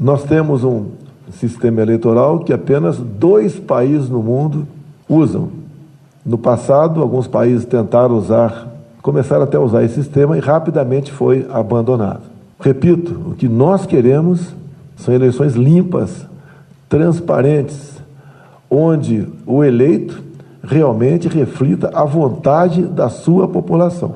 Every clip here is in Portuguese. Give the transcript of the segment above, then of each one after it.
Nós temos um sistema eleitoral que apenas dois países no mundo usam. No passado, alguns países tentaram usar, começaram até a usar esse sistema e rapidamente foi abandonado. Repito, o que nós queremos são eleições limpas, transparentes, onde o eleito realmente reflita a vontade da sua população.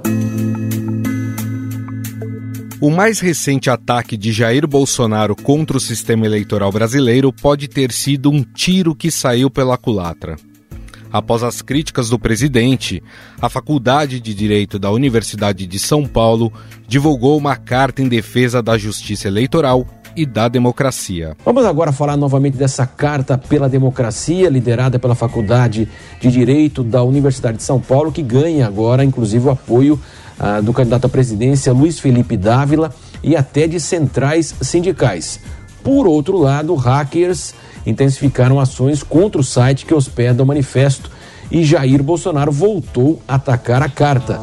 O mais recente ataque de Jair Bolsonaro contra o sistema eleitoral brasileiro pode ter sido um tiro que saiu pela culatra. Após as críticas do presidente, a Faculdade de Direito da Universidade de São Paulo divulgou uma carta em defesa da justiça eleitoral e da democracia. Vamos agora falar novamente dessa carta pela democracia, liderada pela Faculdade de Direito da Universidade de São Paulo, que ganha agora, inclusive, o apoio ah, do candidato à presidência Luiz Felipe Dávila e até de centrais sindicais. Por outro lado, hackers intensificaram ações contra o site que hospeda o manifesto e Jair Bolsonaro voltou a atacar a carta.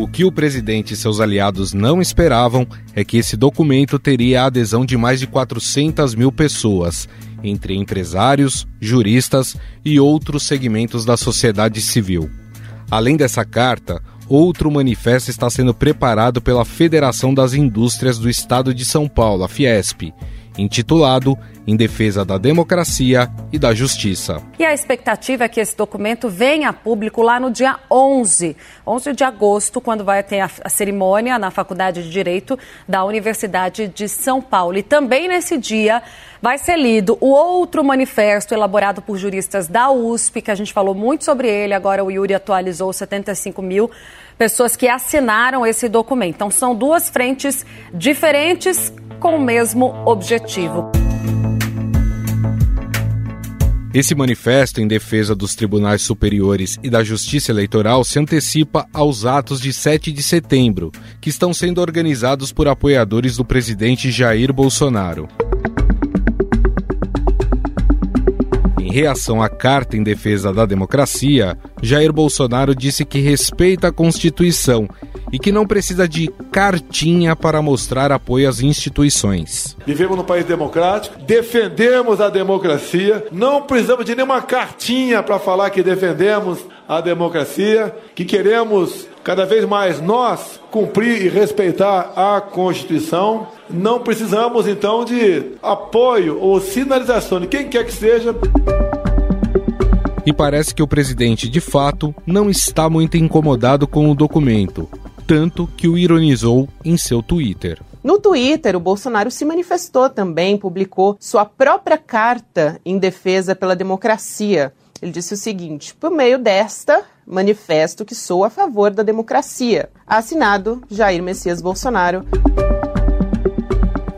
O que o presidente e seus aliados não esperavam é que esse documento teria a adesão de mais de 400 mil pessoas entre empresários, juristas e outros segmentos da sociedade civil. Além dessa carta, outro manifesto está sendo preparado pela Federação das Indústrias do Estado de São Paulo, a Fiesp, intitulado Em Defesa da Democracia e da Justiça. E a expectativa é que esse documento venha a público lá no dia 11, 11 de agosto, quando vai ter a, cerimônia na Faculdade de Direito da Universidade de São Paulo. E também nesse dia vai ser lido o outro manifesto elaborado por juristas da USP, que a gente falou muito sobre ele, agora o Yuri atualizou 75 mil pessoas que assinaram esse documento. Então, são duas frentes diferentes com o mesmo objetivo. Esse manifesto em defesa dos tribunais superiores e da justiça eleitoral se antecipa aos atos de 7 de setembro, que estão sendo organizados por apoiadores do presidente Jair Bolsonaro. Em reação à carta em defesa da democracia, Jair Bolsonaro disse que respeita a Constituição e que não precisa de cartinha para mostrar apoio às instituições. Vivemos num país democrático, defendemos a democracia, não precisamos de nenhuma cartinha para falar que defendemos a democracia, que queremos cada vez mais nós cumprir e respeitar a Constituição. Não precisamos então de apoio ou sinalização de quem quer que seja. E parece que o presidente, de fato, não está muito incomodado com o documento, tanto que o ironizou em seu Twitter. No Twitter, o Bolsonaro se manifestou também, publicou sua própria carta em defesa pela democracia. Ele disse o seguinte: por meio desta, manifesto que sou a favor da democracia. Assinado Jair Messias Bolsonaro.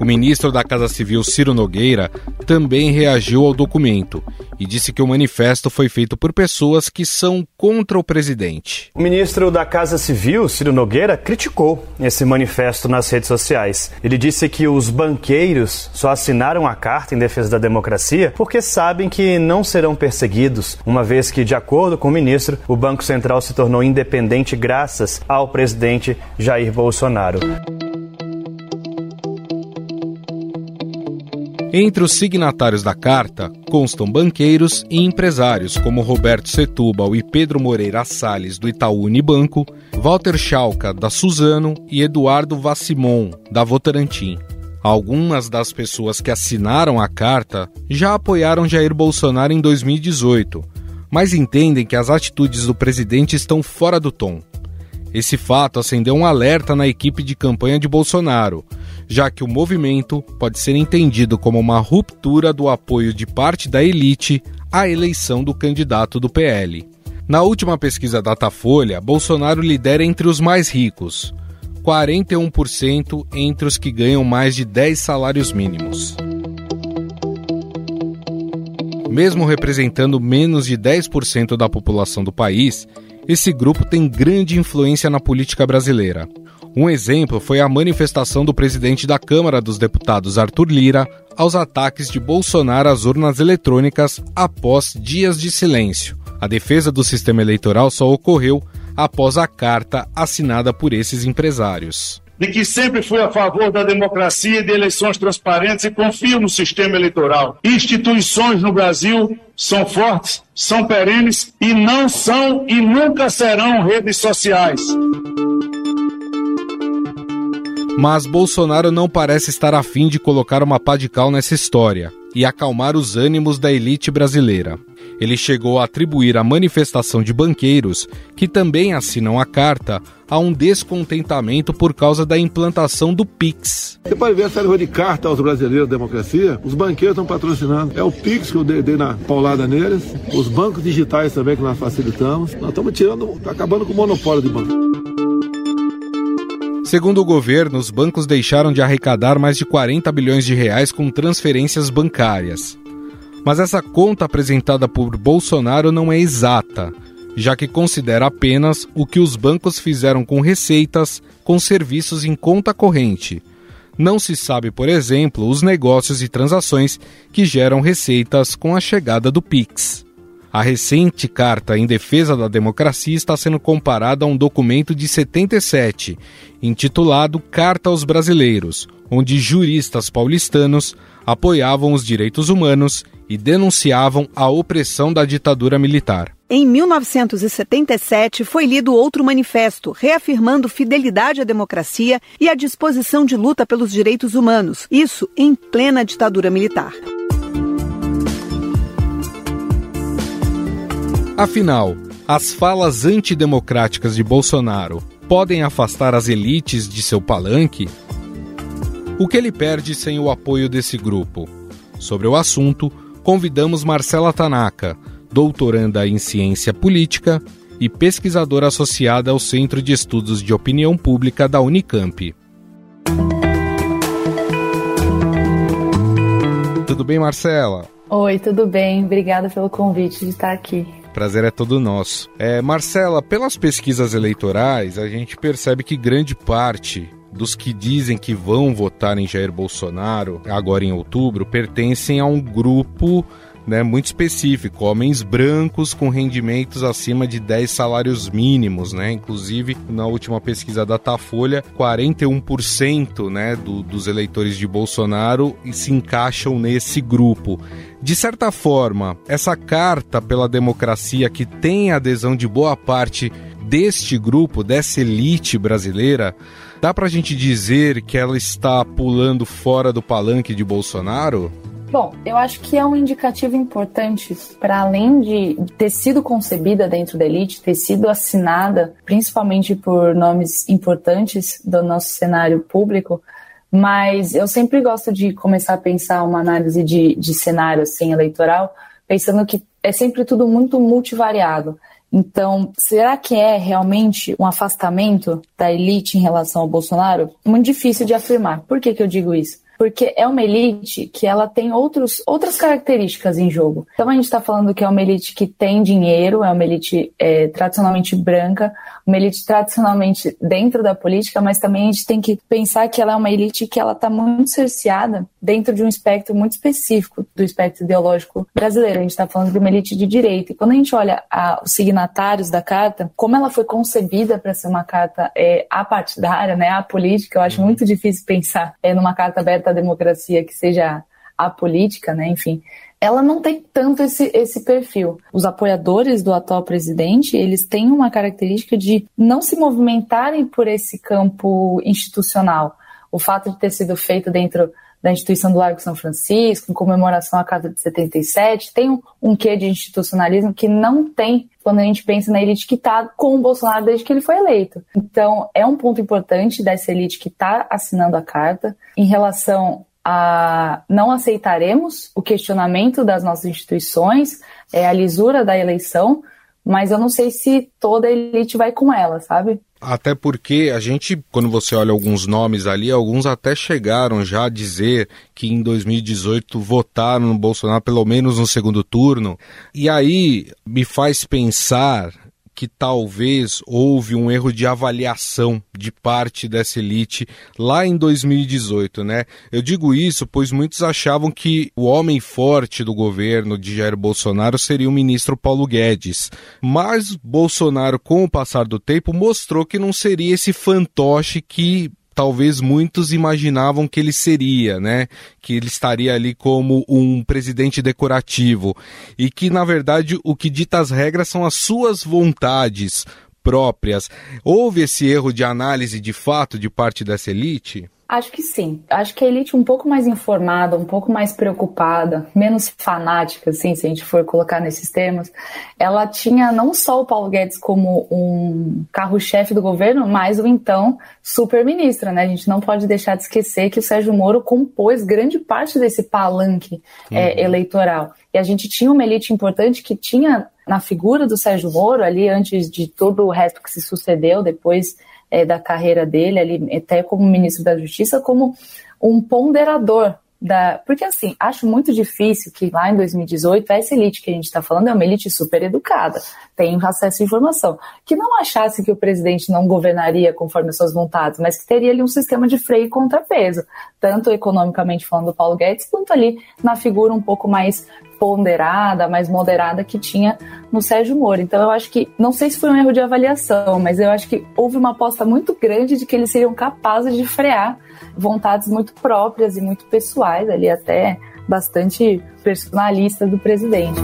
O ministro da Casa Civil, Ciro Nogueira, também reagiu ao documento e disse que o manifesto foi feito por pessoas que são contra o presidente. O ministro da Casa Civil, Ciro Nogueira, criticou esse manifesto nas redes sociais. Ele disse que os banqueiros só assinaram a carta em defesa da democracia porque sabem que não serão perseguidos, uma vez que, de acordo com o ministro, o Banco Central se tornou independente graças ao presidente Jair Bolsonaro. Entre os signatários da carta constam banqueiros e empresários como Roberto Setúbal e Pedro Moreira Salles, do Itaú Unibanco, Walter Schalka, da Suzano e Eduardo Vassimon, da Votorantim. Algumas das pessoas que assinaram a carta já apoiaram Jair Bolsonaro em 2018, mas entendem que as atitudes do presidente estão fora do tom. Esse fato acendeu um alerta na equipe de campanha de Bolsonaro, já que o movimento pode ser entendido como uma ruptura do apoio de parte da elite à eleição do candidato do PL. Na última pesquisa Datafolha, Bolsonaro lidera entre os mais ricos, 41% entre os que ganham mais de 10 salários mínimos. Mesmo representando menos de 10% da população do país, esse grupo tem grande influência na política brasileira. Um exemplo foi a manifestação do presidente da Câmara dos Deputados, Arthur Lira, aos ataques de Bolsonaro às urnas eletrônicas após dias de silêncio. A defesa do sistema eleitoral só ocorreu após a carta assinada por esses empresários de que sempre fui a favor da democracia e de eleições transparentes e confio no sistema eleitoral. Instituições no Brasil são fortes, são perenes e não são e nunca serão redes sociais. Mas Bolsonaro não parece estar afim de colocar uma pá de cal nessa história e acalmar os ânimos da elite brasileira. Ele chegou a atribuir a manifestação de banqueiros, que também assinam a carta, a um descontentamento por causa da implantação do PIX. Você pode ver essa de carta aos brasileiros da democracia, os banqueiros estão patrocinando. É o PIX que eu dei, dei na paulada neles, os bancos digitais também que nós facilitamos. Nós estamos tirando, acabando com o monopólio de banco. Segundo o governo, os bancos deixaram de arrecadar mais de 40 bilhões de reais com transferências bancárias. Mas essa conta apresentada por Bolsonaro não é exata, já que considera apenas o que os bancos fizeram com receitas com serviços em conta corrente. Não se sabe, por exemplo, os negócios e transações que geram receitas com a chegada do Pix. A recente carta em defesa da democracia está sendo comparada a um documento de 77, intitulado Carta aos Brasileiros, onde juristas paulistanos apoiavam os direitos humanos e denunciavam a opressão da ditadura militar. Em 1977, foi lido outro manifesto, reafirmando fidelidade à democracia e a disposição de luta pelos direitos humanos, isso em plena ditadura militar. Afinal, as falas antidemocráticas de Bolsonaro podem afastar as elites de seu palanque? O que ele perde sem o apoio desse grupo? Sobre o assunto, convidamos Marcela Tanaka, doutoranda em ciência política e pesquisadora associada ao Centro de Estudos de Opinião Pública da Unicamp. Tudo bem, Marcela? Oi, tudo bem. Obrigada pelo convite de estar aqui. Prazer é todo nosso. É, Marcela, pelas pesquisas eleitorais, a gente percebe que grande parte dos que dizem que vão votar em Jair Bolsonaro agora em outubro pertencem a um grupo né, muito específico, homens brancos com rendimentos acima de 10 salários mínimos, né? Inclusive, na última pesquisa da Datafolha, 41% né, do, dos eleitores de Bolsonaro se encaixam nesse grupo. De certa forma, essa carta pela democracia que tem a adesão de boa parte deste grupo, dessa elite brasileira, dá para a gente dizer que ela está pulando fora do palanque de Bolsonaro? Bom, eu acho que é um indicativo importante para além de ter sido concebida dentro da elite, ter sido assinada principalmente por nomes importantes do nosso cenário público, mas eu sempre gosto de começar a pensar uma análise de, de cenário assim, eleitoral, pensando que é sempre tudo muito multivariado. Então, será que é realmente um afastamento da elite em relação ao Bolsonaro? Muito difícil de afirmar. Por que, que eu digo isso? Porque é uma elite que ela tem outros, outras características em jogo. Então a gente está falando que é uma elite que tem dinheiro, é uma elite é, tradicionalmente branca, uma elite tradicionalmente dentro da política, mas também a gente tem que pensar que ela é uma elite que ela está muito cerceada dentro de um espectro muito específico do espectro ideológico brasileiro. A gente está falando de uma elite de direita. E quando a gente olha a, os signatários da carta, como ela foi concebida para ser uma carta é, apartidária, né, apolítica, eu acho uhum. muito difícil pensar é, numa carta aberta democracia que seja apolítica, né, enfim ela não tem tanto esse, esse perfil. Os apoiadores do atual presidente, eles têm uma característica de não se movimentarem por esse campo institucional. O fato de ter sido feito dentro da instituição do Largo São Francisco, em comemoração à Carta de 77, tem um, um quê de institucionalismo que não tem quando a gente pensa na elite que está com o Bolsonaro desde que ele foi eleito. Então, é um ponto importante dessa elite que está assinando a carta em relação a não aceitaremos o questionamento das nossas instituições, é, a lisura da eleição, mas eu não sei se toda a elite vai com ela, sabe? Até porque a gente, quando você olha alguns nomes ali, alguns até chegaram já a dizer que em 2018 votaram no Bolsonaro pelo menos no segundo turno. E aí me faz pensar que talvez houve um erro de avaliação de parte dessa elite lá em 2018, né? Eu digo isso pois muitos achavam que o homem forte do governo de Jair Bolsonaro seria o ministro Paulo Guedes. Mas Bolsonaro, com o passar do tempo, mostrou que não seria esse fantoche que talvez muitos imaginavam que ele seria, né? Que ele estaria ali como um presidente decorativo e que na verdade o que dita as regras são as suas vontades próprias. Houve esse erro de análise de fato de parte dessa elite? Acho que sim. Acho que a elite um pouco mais informada, um pouco mais preocupada, menos fanática, assim, se a gente for colocar nesses termos, ela tinha não só o Paulo Guedes como um carro-chefe do governo, mas o então super-ministro, né? A gente não pode deixar de esquecer que o Sérgio Moro compôs grande parte desse palanque é, uhum. é, eleitoral. E a gente tinha uma elite importante que tinha na figura do Sérgio Moro, ali antes de todo o resto que se sucedeu depois é, da carreira dele, ali, até como ministro da Justiça, como um ponderador da. Porque, assim, acho muito difícil que lá em 2018, essa elite que a gente está falando é uma elite super educada, tem acesso à informação, que não achasse que o presidente não governaria conforme as suas vontades, mas que teria ali um sistema de freio e contrapeso, tanto economicamente falando do Paulo Guedes, quanto ali na figura um pouco mais ponderada, mais moderada que tinha no Sérgio Moro. Então eu acho que, não sei se foi um erro de avaliação, mas eu acho que houve uma aposta muito grande de que eles seriam capazes de frear vontades muito próprias e muito pessoais, ali até bastante personalistas do presidente.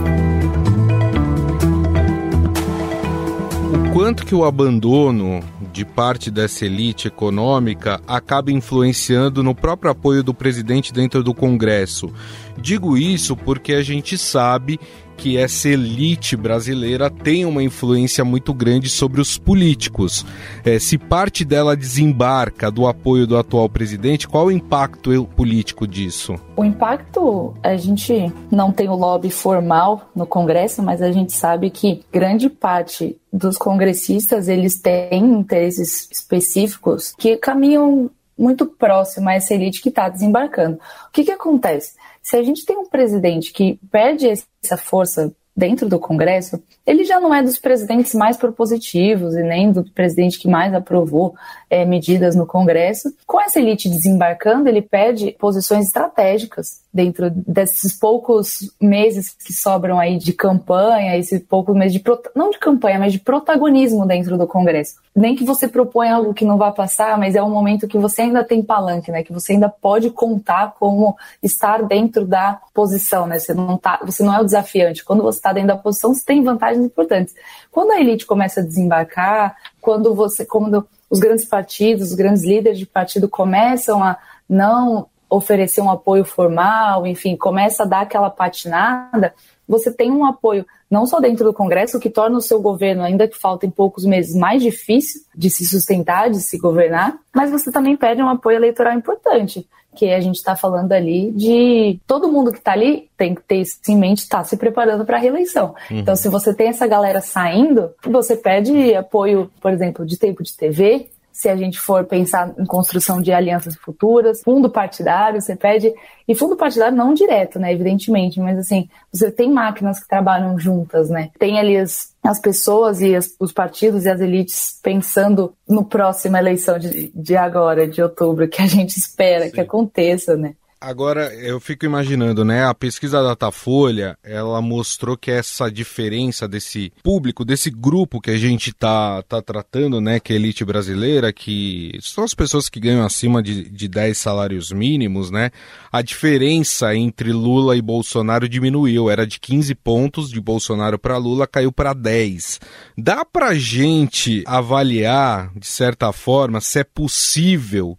O quanto que o abandono de parte dessa elite econômica acaba influenciando no próprio apoio do presidente dentro do Congresso. Digo isso porque a gente sabe que essa elite brasileira tem uma influência muito grande sobre os políticos. É, se parte dela desembarca do apoio do atual presidente, qual o impacto político disso? O impacto, a gente não tem o lobby formal no Congresso, mas a gente sabe que grande parte dos congressistas eles têm interesses específicos que caminham muito próximo a essa elite que está desembarcando. O que, que acontece? Se a gente tem um presidente que perde essa força dentro do Congresso, ele já não é dos presidentes mais propositivos e nem do presidente que mais aprovou é, medidas no Congresso. Com essa elite desembarcando, ele perde posições estratégicas dentro desses poucos meses que sobram aí de campanha, esses poucos meses de não de campanha, mas de protagonismo dentro do Congresso. Nem que você proponha algo que não vai passar, mas é um momento que você ainda tem palanque, né? Que você ainda pode contar como estar dentro da posição, né? Você não tá, você não é o desafiante. Quando você está dentro da posição, você tem vantagens importantes. Quando a elite começa a desembarcar, quando você, quando os grandes partidos, os grandes líderes de partido começam a não oferecer um apoio formal, enfim, começa a dar aquela patinada, você tem um apoio não só dentro do Congresso, o que torna o seu governo, ainda que faltem poucos meses, mais difícil de se sustentar, de se governar, mas você também perde um apoio eleitoral importante, que a gente está falando ali de todo mundo que está ali tem que ter isso em mente, está se preparando para a reeleição. Uhum. Então, se você tem essa galera saindo, você pede apoio, por exemplo, de tempo de TV, se a gente for pensar em construção de alianças futuras, fundo partidário, você pede, e fundo partidário não direto, né, evidentemente, mas assim, você tem máquinas que trabalham juntas, né, tem ali as, as pessoas e as, os partidos e as elites pensando no próxima eleição de, de agora, de outubro, que a gente espera Sim. que aconteça, né. Agora, eu fico imaginando, né? A pesquisa da Datafolha, ela mostrou que essa diferença desse público, desse grupo que a gente tá, tá tratando, né? Que é a elite brasileira, que são as pessoas que ganham acima de, de 10 salários mínimos, né? A diferença entre Lula e Bolsonaro diminuiu. Era de 15 pontos de Bolsonaro para Lula, caiu para 10. Dá pra gente avaliar, de certa forma, se é possível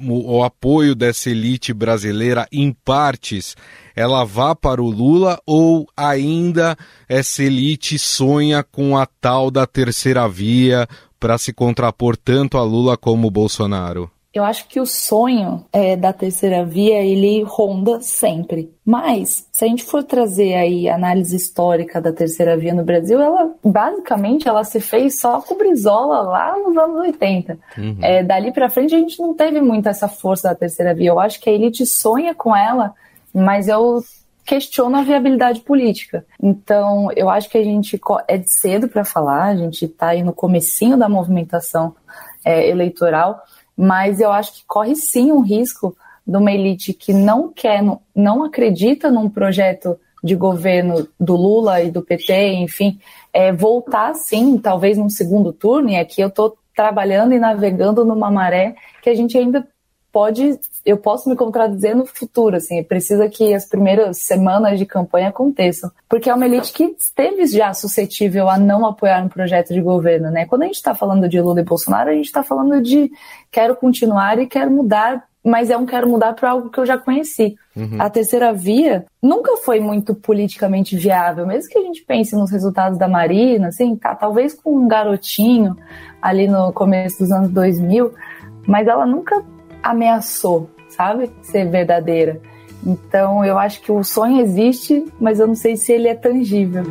o, apoio dessa elite brasileira em partes ela vá para o Lula ou ainda essa elite sonha com a tal da terceira via para se contrapor tanto a Lula como o Bolsonaro? Eu acho que o sonho é, da terceira via ele ronda sempre. Mas se a gente for trazer aí a análise histórica da terceira via no Brasil, ela basicamente ela se fez só com Brizola lá nos anos 80. Uhum. É, dali para frente a gente não teve muito essa força da terceira via. Eu acho que a elite sonha com ela, mas eu questiona a viabilidade política. Então, eu acho que a gente é cedo para falar, a gente está aí no comecinho da movimentação é, eleitoral, mas eu acho que corre sim um risco de uma elite que não quer, não acredita num projeto de governo do Lula e do PT, enfim, é, voltar sim, talvez num segundo turno, e aqui eu estou trabalhando e navegando numa maré que a gente ainda pode, eu posso me contradizer no futuro, assim, precisa que as primeiras semanas de campanha aconteçam, porque é uma elite que esteve já suscetível a não apoiar um projeto de governo, né? Quando a gente está falando de Lula e Bolsonaro, a gente está falando de quero continuar e quero mudar mas é um quero mudar para algo que eu já conheci. Uhum. A terceira via nunca foi muito politicamente viável, mesmo que a gente pense nos resultados da Marina, assim, tá, talvez com um garotinho ali no começo dos anos 2000, mas ela nunca ameaçou, sabe, ser verdadeira. Então eu acho que o sonho existe, mas eu não sei se ele é tangível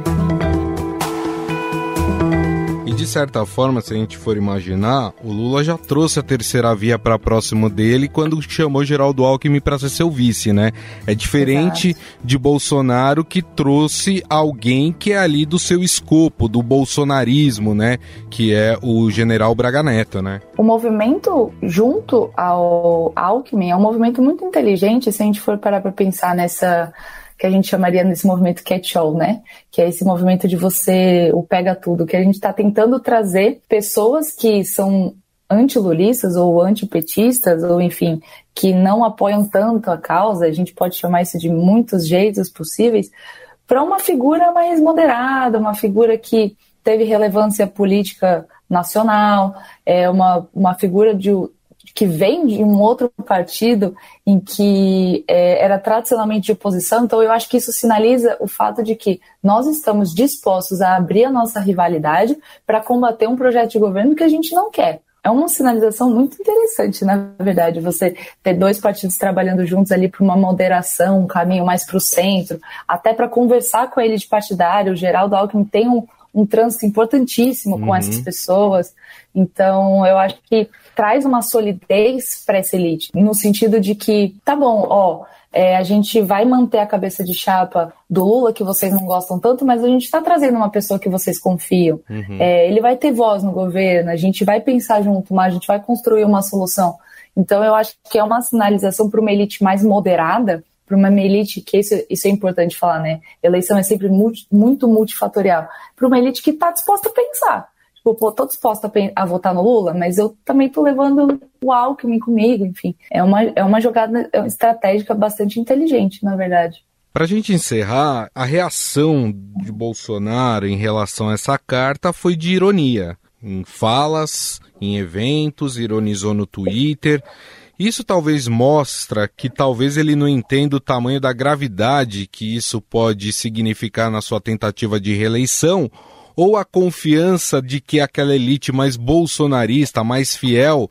de certa forma, se a gente for imaginar, o Lula já trouxe a terceira via para próximo dele quando chamou Geraldo Alckmin para ser seu vice, né? É diferente Exato. de Bolsonaro que trouxe alguém que é ali do seu escopo, do bolsonarismo, né? Que é o general Braga Neto, né? O movimento junto ao Alckmin é um movimento muito inteligente se a gente for parar para pensar nessa que a gente chamaria nesse movimento catch-all, né? Que é esse movimento de você, o pega tudo, que a gente está tentando trazer pessoas que são antilulistas ou antipetistas, ou enfim, que não apoiam tanto a causa, a gente pode chamar isso de muitos jeitos possíveis, para uma figura mais moderada, uma figura que teve relevância política nacional, é uma, uma figura de, que vem de um outro partido em que é, era tradicionalmente de oposição, então eu acho que isso sinaliza o fato de que nós estamos dispostos a abrir a nossa rivalidade para combater um projeto de governo que a gente não quer. É uma sinalização muito interessante, na verdade, você ter dois partidos trabalhando juntos ali para uma moderação, um caminho mais para o centro, até para conversar com ele de partidário. O Geraldo Alckmin tem um, um trânsito importantíssimo com uhum. essas pessoas. Então, eu acho que traz uma solidez para essa elite, no sentido de que, tá bom, ó, é, a gente vai manter a cabeça de chapa do Lula, que vocês não gostam tanto, mas a gente está trazendo uma pessoa que vocês confiam. Uhum. É, ele vai ter voz no governo, a gente vai pensar junto, mas a gente vai construir uma solução. Então, eu acho que é uma sinalização para uma elite mais moderada, para uma elite, que isso, isso é importante falar, né? Eleição é sempre multi, muito multifatorial. Para uma elite que está disposta a pensar tipo, pô, tô disposta a, a, votar no Lula, mas eu também tô levando o Alckmin comigo, enfim. É uma, é uma jogada estratégica bastante inteligente, na verdade. Para a gente encerrar, a reação de Bolsonaro em relação a essa carta foi de ironia. Em falas, em eventos, ironizou no Twitter. Isso talvez mostra que talvez ele não entenda o tamanho da gravidade que isso pode significar na sua tentativa de reeleição ou a confiança de que aquela elite mais bolsonarista, mais fiel,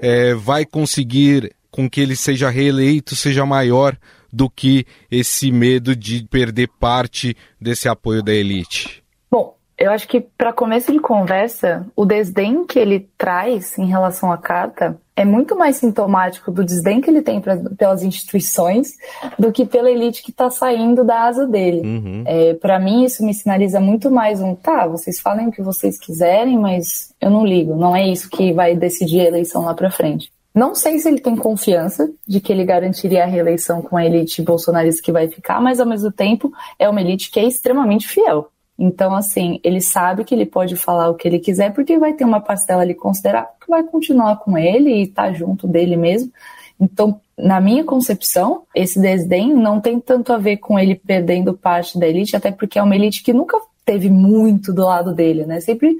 é, vai conseguir com que ele seja reeleito seja maior do que esse medo de perder parte desse apoio da elite? Bom, eu acho que para começo de conversa, o desdém que ele traz em relação à carta é muito mais sintomático do desdém que ele tem pra, pelas instituições do que pela elite que está saindo da asa dele. Uhum. É, para mim, isso me sinaliza muito mais um, tá, vocês falem o que vocês quiserem, mas eu não ligo, não é isso que vai decidir a eleição lá para frente. Não sei se ele tem confiança de que ele garantiria a reeleição com a elite bolsonarista que vai ficar, mas ao mesmo tempo é uma elite que é extremamente fiel. Então, assim, ele sabe que ele pode falar o que ele quiser, porque vai ter uma parcela ali considerável que vai continuar com ele e estar tá junto dele mesmo. Então, na minha concepção, esse desdém não tem tanto a ver com ele perdendo parte da elite, até porque é uma elite que nunca teve muito do lado dele, né? Sempre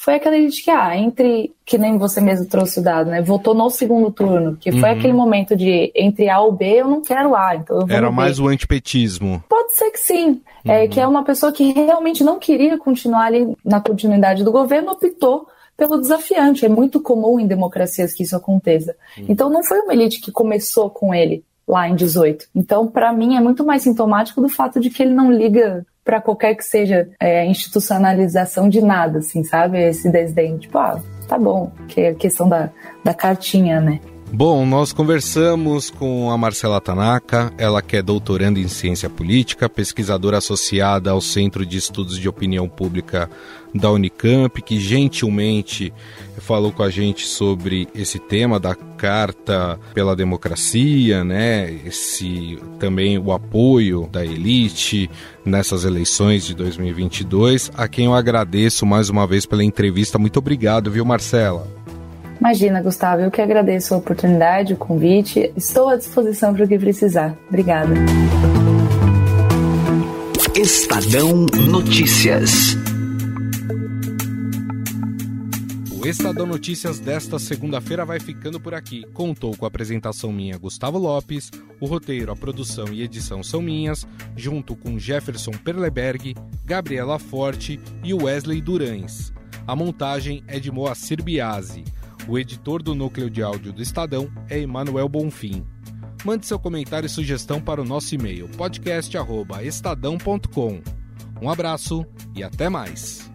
foi aquela elite que, ah, entre, que nem você mesmo trouxe o dado, né? Votou no segundo turno, que foi uhum. aquele momento de entre A ou B, eu não quero A, então eu vou Era mais o antipetismo. Pode ser que sim. É, uhum. É, que é uma pessoa que realmente não queria continuar ali na continuidade do governo, optou pelo desafiante. É muito comum em democracias que isso aconteça. Uhum. Então não foi uma elite que começou com ele lá em 18. Então, para mim, é muito mais sintomático do fato de que ele não liga para qualquer que seja é, institucionalização de nada, assim, sabe? Esse desdém, tipo, ah, tá bom, que é a questão da, da cartinha, né? Bom, nós conversamos com a Marcela Tanaka, ela que é doutoranda em ciência política, pesquisadora associada ao Centro de Estudos de Opinião Pública da Unicamp, que gentilmente falou com a gente sobre esse tema da Carta pela Democracia, né? Esse também o apoio da elite nessas eleições de 2022, a quem eu agradeço mais uma vez pela entrevista. Muito obrigado, viu, Marcela? Imagina, Gustavo, eu que agradeço a oportunidade, o convite. Estou à disposição para o que precisar. Obrigada. Estadão Notícias. O Estadão Notícias desta segunda-feira vai ficando por aqui. Contou com a apresentação minha, Gustavo Lopes, o roteiro, a produção e edição são minhas, junto com Jefferson Perleberg, Gabriela Forte e Wesley Durães. A montagem é de Moacir Biasi. O editor do núcleo de áudio do Estadão é Emanuel Bonfim. Mande seu comentário e sugestão para o nosso e-mail podcast@estadão.com. Um abraço e até mais.